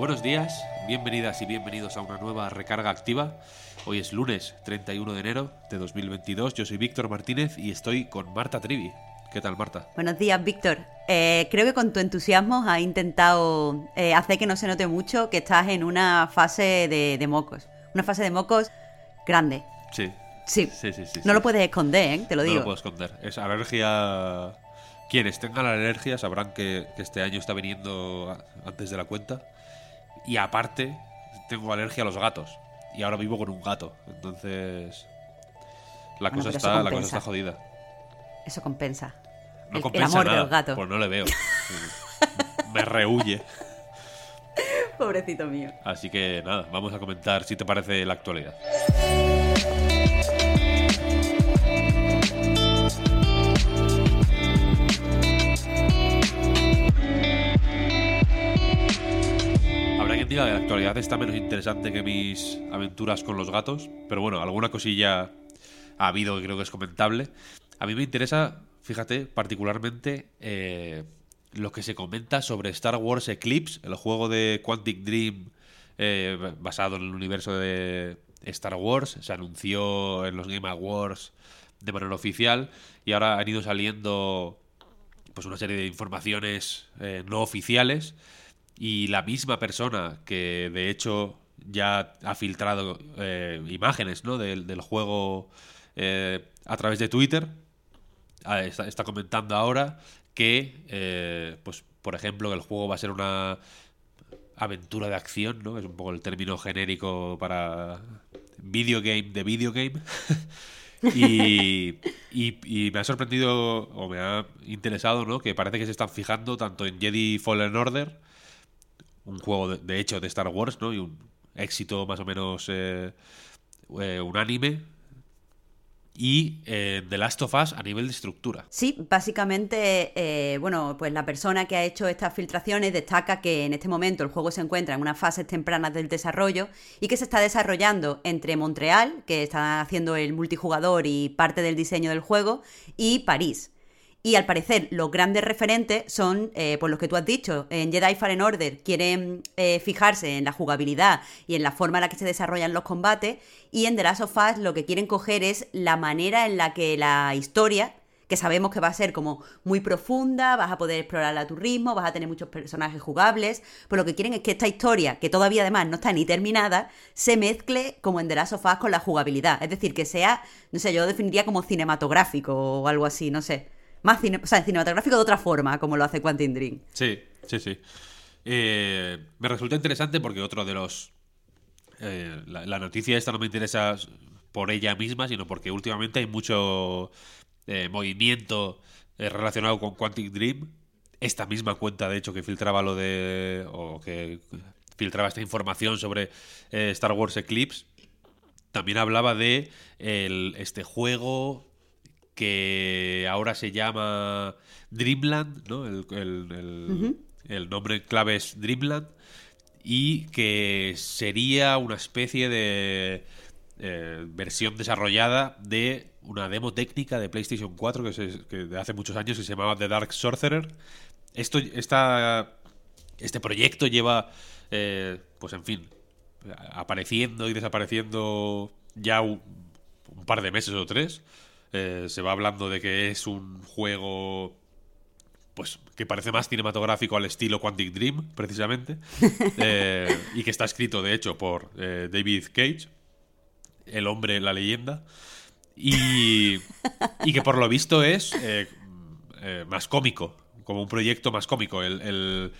Buenos días, bienvenidas y bienvenidos a una nueva recarga activa. Hoy es lunes 31 de enero de 2022. Yo soy Víctor Martínez y estoy con Marta Trivi. ¿Qué tal, Marta? Buenos días, Víctor. Eh, creo que con tu entusiasmo has intentado eh, hacer que no se note mucho que estás en una fase de, de mocos. Una fase de mocos grande. Sí. Sí. Sí, sí, sí, No lo puedes esconder, ¿eh? Te lo No digo. lo puedo esconder. Es alergia. Quienes tengan alergia sabrán que, que este año está viniendo antes de la cuenta. Y aparte, tengo alergia a los gatos. Y ahora vivo con un gato. Entonces. La Bueno, cosa, está, la cosa está jodida. Eso compensa. No el, compensa el amor nada, de los gatos. Pues no le veo. Me rehuye. Pobrecito mío. Así que nada, vamos a comentar si te parece la actualidad. La actualidad está menos interesante que mis aventuras con los gatos, pero bueno, alguna cosilla ha habido que creo que es comentable. A mí me interesa, fíjate, particularmente eh, lo que se comenta sobre Star Wars Eclipse, el juego de Quantic Dream eh, basado en el universo de Star Wars. Se anunció en los Game Awards de manera oficial y ahora han ido saliendo pues una serie de informaciones eh, no oficiales y la misma persona que de hecho ya ha filtrado eh, imágenes ¿no? del, del juego eh, a través de Twitter ah, está, comentando ahora que eh, pues por ejemplo que el juego va a ser una aventura de acción, ¿no? Es un poco el término genérico para video game de video game. y, y- y me ha sorprendido o me ha interesado, ¿no? Que parece que se están fijando tanto en Jedi Fallen Order, un juego de, de hecho de Star Wars, ¿no? Y un éxito más o menos eh, eh, unánime. Y eh, The Last of Us a nivel de estructura. Sí, básicamente, bueno, pues la persona que ha hecho estas filtraciones destaca que en este momento el juego se encuentra en unas fases tempranas del desarrollo y que se está desarrollando entre Montreal, que está haciendo el multijugador y parte del diseño del juego, y París. Y al parecer, los grandes referentes son, eh, por los que tú has dicho, en Jedi Fallen Order quieren eh, fijarse en la jugabilidad y en la forma en la que se desarrollan los combates, y en The Last of Us lo que quieren coger es la manera en la que la historia, que sabemos que va a ser como muy profunda, vas a poder explorarla a tu ritmo, vas a tener muchos personajes jugables, pero lo que quieren es que esta historia, que todavía además no está ni terminada, se mezcle como en The Last of Us con la jugabilidad. Es decir, que sea, no sé, yo lo definiría como cinematográfico o algo así, no sé. Más cine, o sea, cinematográfico de otra forma, como lo hace Quantum Dream. Sí, sí, sí. Eh, me resulta interesante porque otro de los... eh, la, noticia esta no me interesa por ella misma, sino porque últimamente hay mucho eh, movimiento relacionado con Quantic Dream. Esta misma cuenta, de hecho, que filtraba lo de... o que filtraba esta información sobre Star Wars Eclipse, también hablaba de el- este juego que ahora se llama Dreamland, ¿no? El, el- el- el nombre clave es Dreamland y que sería una especie de eh, versión desarrollada de una demo técnica de PlayStation 4 que, se- que de hace muchos años que se llamaba The Dark Sorcerer. Esto, esta, este proyecto lleva, eh, pues en fin, apareciendo y desapareciendo ya un, un par de meses o tres. Eh, se va hablando de que es un juego pues que parece más cinematográfico al estilo Quantic Dream, precisamente, eh, y que está escrito, de hecho, por eh, David Cage, el hombre, la leyenda, y, y que por lo visto es eh, más cómico, como un proyecto más cómico. El, el,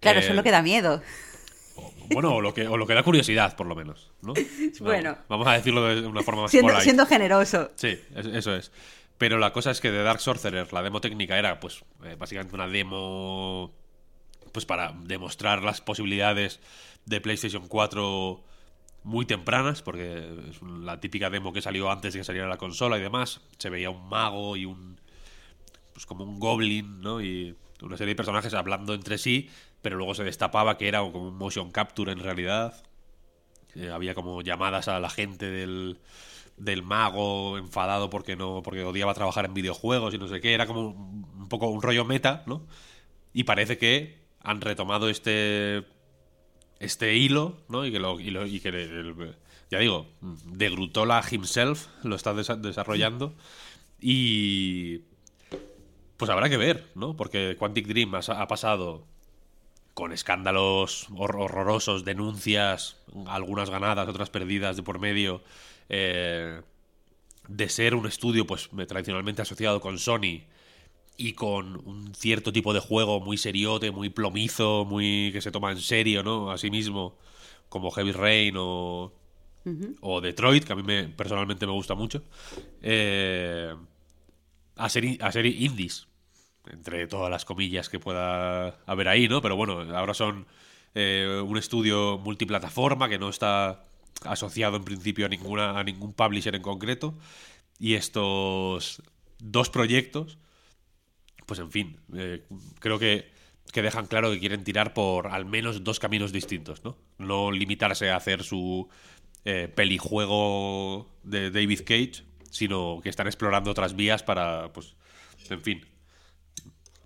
Claro, eso es lo que da miedo. Bueno, o lo, que, o lo que da curiosidad, por lo menos. ¿no? Bueno. Vamos a decirlo de una forma más Siendo, polite. siendo generoso. Sí, es- eso es. Pero la cosa es que de Dark Sorcerer, la demo técnica era, pues, eh, básicamente una demo. Pues para demostrar las posibilidades de PlayStation 4 muy tempranas, porque es la típica demo que salió antes de que saliera la consola y demás. Se veía un mago y un. Pues como un goblin, ¿no? Y una serie de personajes hablando entre sí, pero luego se destapaba que era como un motion capture en realidad. Había como llamadas a la gente del, del mago enfadado porque no porque odiaba trabajar en videojuegos y no sé qué. Era como un, poco un rollo meta no y parece que han retomado este este hilo no y que lo, y que el- ya digo de Grutola himself lo está desa- desarrollando. Y pues habrá que ver no porque Quantic Dream ha pasado con escándalos hor- horrorosos, denuncias, algunas ganadas, otras perdidas de por medio, eh, de ser un estudio pues tradicionalmente asociado con Sony y con un cierto tipo de juego muy seriote, muy plomizo, muy que se toma en serio, ¿no? A sí mismo, como Heavy Rain o, o Detroit, que a mí me, personalmente me gusta mucho, eh, a, ser, a ser indies entre todas las comillas que pueda haber ahí, ¿no? Pero bueno, ahora son eh, un estudio multiplataforma que no está asociado en principio a ninguna a ningún publisher en concreto y estos dos proyectos pues en fin eh, creo que que dejan claro que quieren tirar por al menos dos caminos distintos, ¿no? No limitarse a hacer su eh, pelijuego de David Cage, sino que están explorando otras vías para, pues, en fin,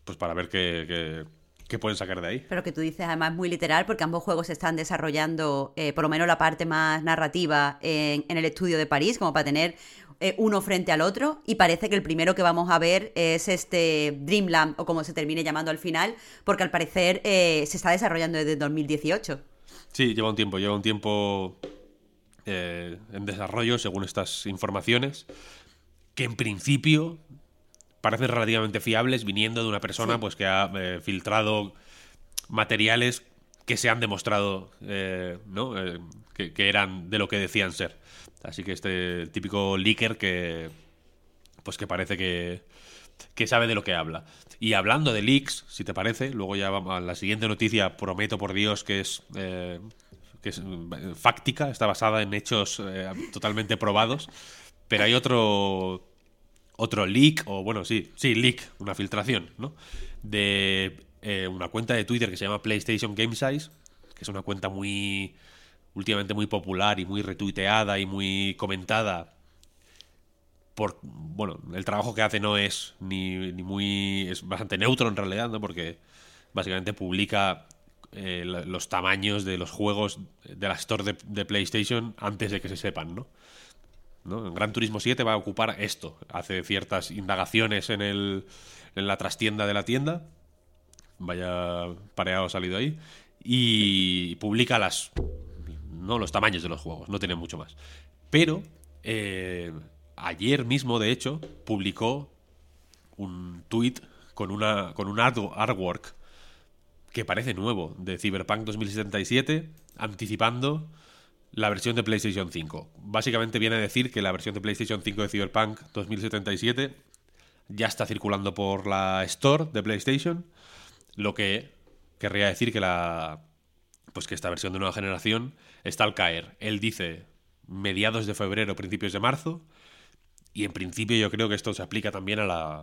pues para ver qué, qué- qué pueden sacar de ahí. Pero que tú dices además muy literal porque ambos juegos se están desarrollando, eh, por lo menos la parte más narrativa, en, en el estudio de París, como para tener eh, uno frente al otro. Y parece que el primero que vamos a ver es este Dreamland, o como se termine llamando al final, porque al parecer eh, se está desarrollando desde 2018. Sí, lleva un tiempo, lleva un tiempo eh, en desarrollo, según estas informaciones, que en principio parecen relativamente fiables, viniendo de una persona Sí. pues que ha eh, filtrado materiales que se han demostrado eh, ¿no? Eh, que, que eran de lo que decían ser. Así que este típico leaker que pues que parece que, que sabe de lo que habla. Y hablando de leaks, si te parece, luego ya vamos a la siguiente noticia, prometo por Dios que es, que es fáctica, está basada en hechos totalmente probados, pero hay otro otro leak, o bueno, sí, sí, leak, una filtración, ¿no? De eh, una cuenta de Twitter que se llama PlayStation Game Size, que es una cuenta muy últimamente muy popular y muy retuiteada y muy comentada por bueno el trabajo que hace no es ni, ni muy es bastante neutro en realidad no porque básicamente publica eh, los tamaños de los juegos de la store de, de PlayStation antes de que se sepan no Gran Turismo 7 va a ocupar esto. Hace ciertas indagaciones en, el, en la trastienda de la tienda. Vaya pareado salido ahí. Y publica las no los tamaños de los juegos. No tiene mucho más. Pero eh, ayer mismo, de hecho, publicó un tweet con, una, con un art- artwork que parece nuevo de Cyberpunk 2077, anticipando la versión de PlayStation 5. Básicamente viene a decir que la versión de PlayStation 5 de Cyberpunk 2077 ya está circulando por la Store de PlayStation, lo que querría decir que la pues que esta versión de nueva generación está al caer. Él dice mediados de febrero, principios de marzo, y en principio yo creo que esto se aplica también a la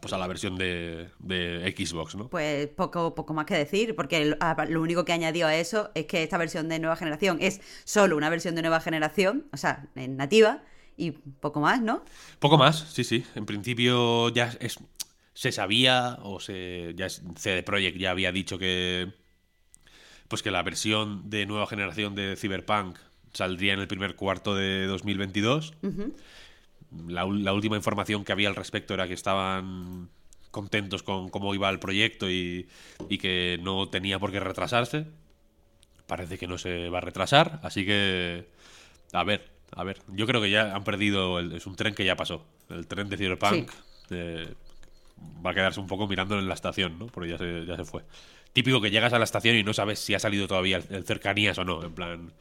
pues a la versión de, de Xbox, ¿no? Pues poco, poco más que decir, porque lo, único que añadió a eso es que esta versión de nueva generación es solo una versión de nueva generación, o sea, en nativa, y poco más, ¿no? Poco más, sí, sí. En principio ya es, se sabía, o se, ya CD Projekt ya había dicho que, pues que la versión de nueva generación de Cyberpunk saldría en el primer cuarto de 2022. la, ul- la última información que había al respecto era que estaban contentos con cómo iba el proyecto y, y que no tenía por qué retrasarse. Parece que no se va a retrasar, así que a ver, a ver. Yo creo que ya han perdido, el- es un tren que ya pasó. El tren de Cyberpunk Sí. eh, va a quedarse un poco mirándolo en la estación, ¿no? Porque ya se, ya se fue. típico que llegas a la estación y no sabes si ha salido todavía el, el cercanías o no. En plan,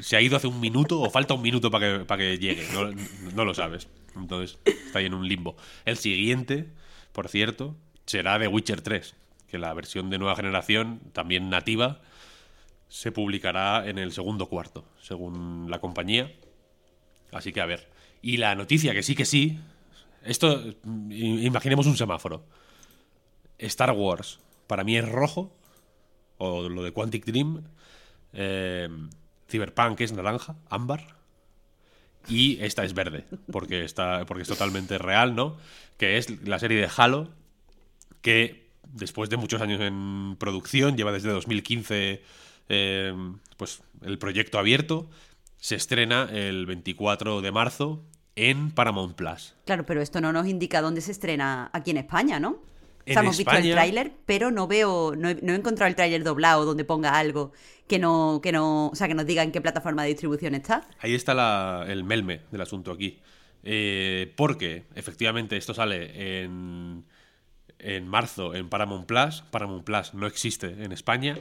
se ha ido hace un minuto o falta un minuto para que, para que llegue. No, no lo sabes. Entonces está ahí en un limbo. El siguiente, por cierto, será The Witcher 3, que la versión de nueva generación, también nativa, se publicará en el segundo cuarto, según la compañía. Así que a ver. Y la noticia, que sí que sí. Esto, imaginemos un semáforo. Star Wars, para mí es rojo. O lo de Quantic Dream. Eh, Cyberpunk es naranja, ámbar. Y esta es verde, porque, está, porque es totalmente real, ¿no? Que es la serie de Halo, que después de muchos años en producción, lleva desde 2015 eh, pues el proyecto abierto, se estrena el 24 de marzo en Paramount Plus. Claro, pero esto no nos indica dónde se estrena aquí en España, ¿no? En sea, hemos visto el España- tráiler, pero no veo, no he, no he encontrado el tráiler doblado donde ponga algo que no, que no, o sea, que nos diga en qué plataforma de distribución está. Ahí está la- el melme del asunto aquí. Eh, porque efectivamente esto sale en, en marzo en Paramount Plus. Paramount Plus no existe en España.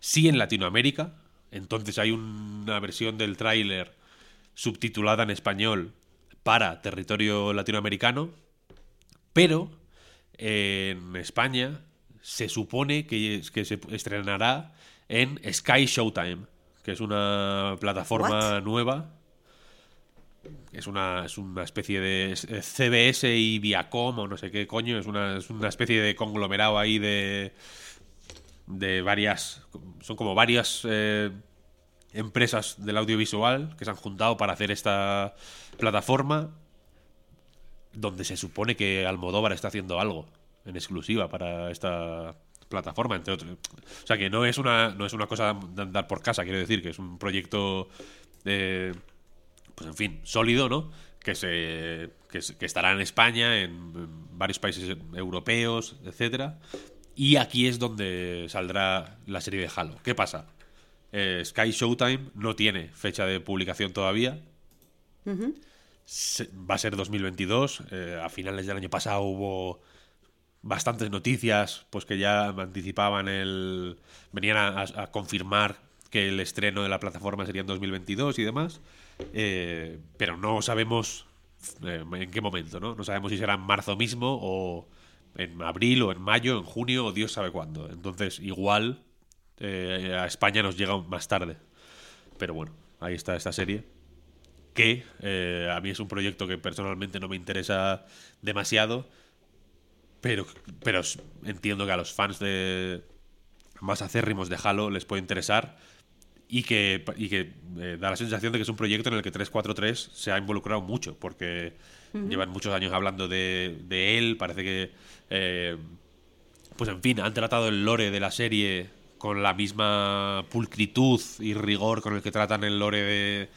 Sí en Latinoamérica. Entonces hay una versión del tráiler subtitulada en español para territorio latinoamericano. Pero en España se supone que, que se estrenará en Sky Showtime, que es una plataforma nueva. Es una, es una especie de CBS y Viacom o no sé qué coño. Es una, es una especie de conglomerado ahí de, de varias... Son como varias eh, empresas del audiovisual que se han juntado para hacer esta plataforma donde se supone que Almodóvar está haciendo algo en exclusiva para esta plataforma, entre otros. O sea que no es una, no es una cosa de andar por casa, quiero decir, que es un proyecto, eh, pues en fin, sólido, ¿no? Que, se, que, que estará en España, en, varios países europeos, etcétera. Y aquí es donde saldrá la serie de Halo. ¿Qué pasa? Eh, Sky Showtime no tiene fecha de publicación todavía. Se- va a ser 2022. eh, a finales del año pasado hubo bastantes noticias pues que ya anticipaban el venían a, confirmar que el estreno de la plataforma sería en 2022 y demás eh, pero no sabemos eh, en qué momento no no sabemos si será en marzo mismo o en abril o en mayo en junio o Dios sabe cuándo. Entonces igual a España nos llega más tarde. Pero bueno ahí está esta serie que eh, a mí es un proyecto que personalmente no me interesa demasiado, pero, pero entiendo que a los fans de más acérrimos de Halo les puede interesar y que, y que eh, da la sensación de que es un proyecto en el que 343 se ha involucrado mucho, porque llevan muchos años hablando de, de él, parece que, eh, pues en fin, han tratado el lore de la serie con la misma pulcritud y rigor con el que tratan el lore de,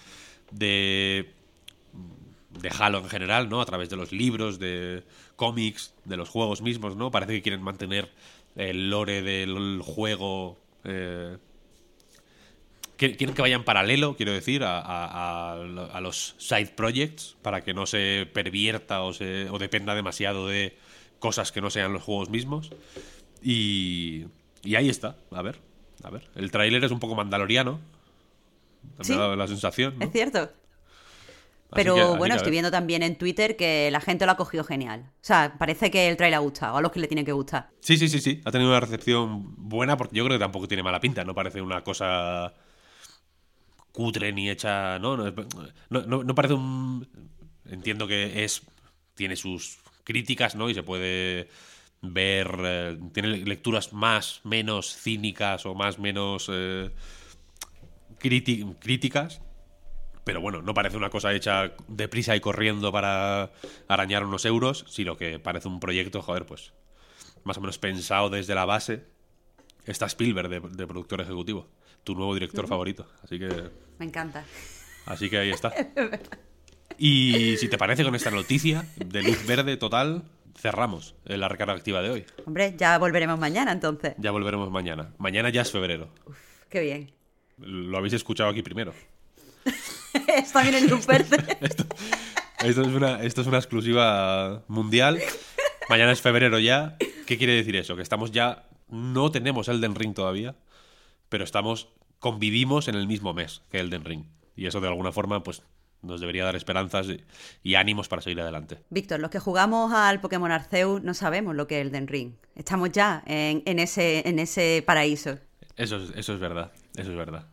de de Halo en general, ¿no? A través de los libros, de cómics, de los juegos mismos, ¿no? Parece que quieren mantener el lore del juego. eh, quieren que vaya en paralelo, quiero decir, a- a- a los side projects, para que no se pervierta o, se, o dependa demasiado de cosas que no sean los juegos mismos. Y, y ahí está, a ver, a ver. El tráiler es un poco mandaloriano. Me Sí. ha dado la sensación. ¿no? Es cierto. Así Pero que- bueno, estoy viendo también en Twitter que la gente lo ha cogido genial. O sea, parece que el trailer ha gustado, a los que le tiene que gustar. Sí, sí, sí, sí. Ha tenido una recepción buena porque yo creo que tampoco tiene mala pinta. No parece una cosa cutre ni hecha. No, no, no, no- parece un. Entiendo que es. Tiene sus críticas, ¿no? Y se puede ver. eh, tiene lecturas más, menos cínicas o más, menos. eh, críticas. Pero bueno, no parece una cosa hecha deprisa y corriendo para arañar unos euros, sino que parece un proyecto, joder, pues más o menos pensado desde la base. Está Spielberg de, de productor ejecutivo, tu nuevo director favorito. Así que, Me encanta. así que ahí está. Y si te parece con esta noticia de luz verde total, cerramos la recarga activa de hoy. Hombre, ya volveremos mañana entonces. Ya volveremos mañana. Mañana ya es febrero. Qué bien. Lo habéis escuchado aquí primero. Está bien en luz verde. Esto es una, esto es una exclusiva mundial. Mañana es febrero ya. ¿Qué quiere decir eso? Que estamos ya no tenemos Elden Ring todavía, pero estamos convivimos en el mismo mes que Elden Ring. Y eso de alguna forma, pues nos debería dar esperanzas y, ánimos para seguir adelante. Víctor, los que jugamos al Pokémon Arceus no sabemos lo que es Elden Ring. Estamos ya en, ese, en ese paraíso. Eso, eso es verdad, eso es verdad.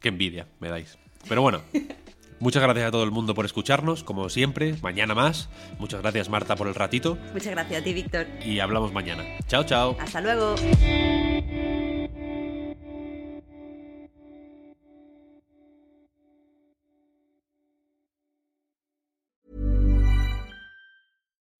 Qué envidia me dais. Pero bueno, muchas gracias a todo el mundo por escucharnos, como siempre, mañana más. Muchas gracias Marta por el ratito. Muchas gracias a ti, Víctor. Y hablamos mañana. Chao, chao. Hasta luego.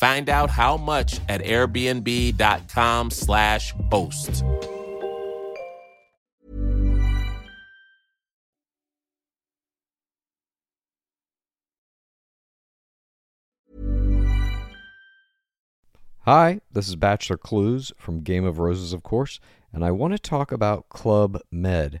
Find out how much at airbnb.com/slash host. Hi, this is Bachelor Clues from Game of Roses, of course, and I want to talk about Club Med.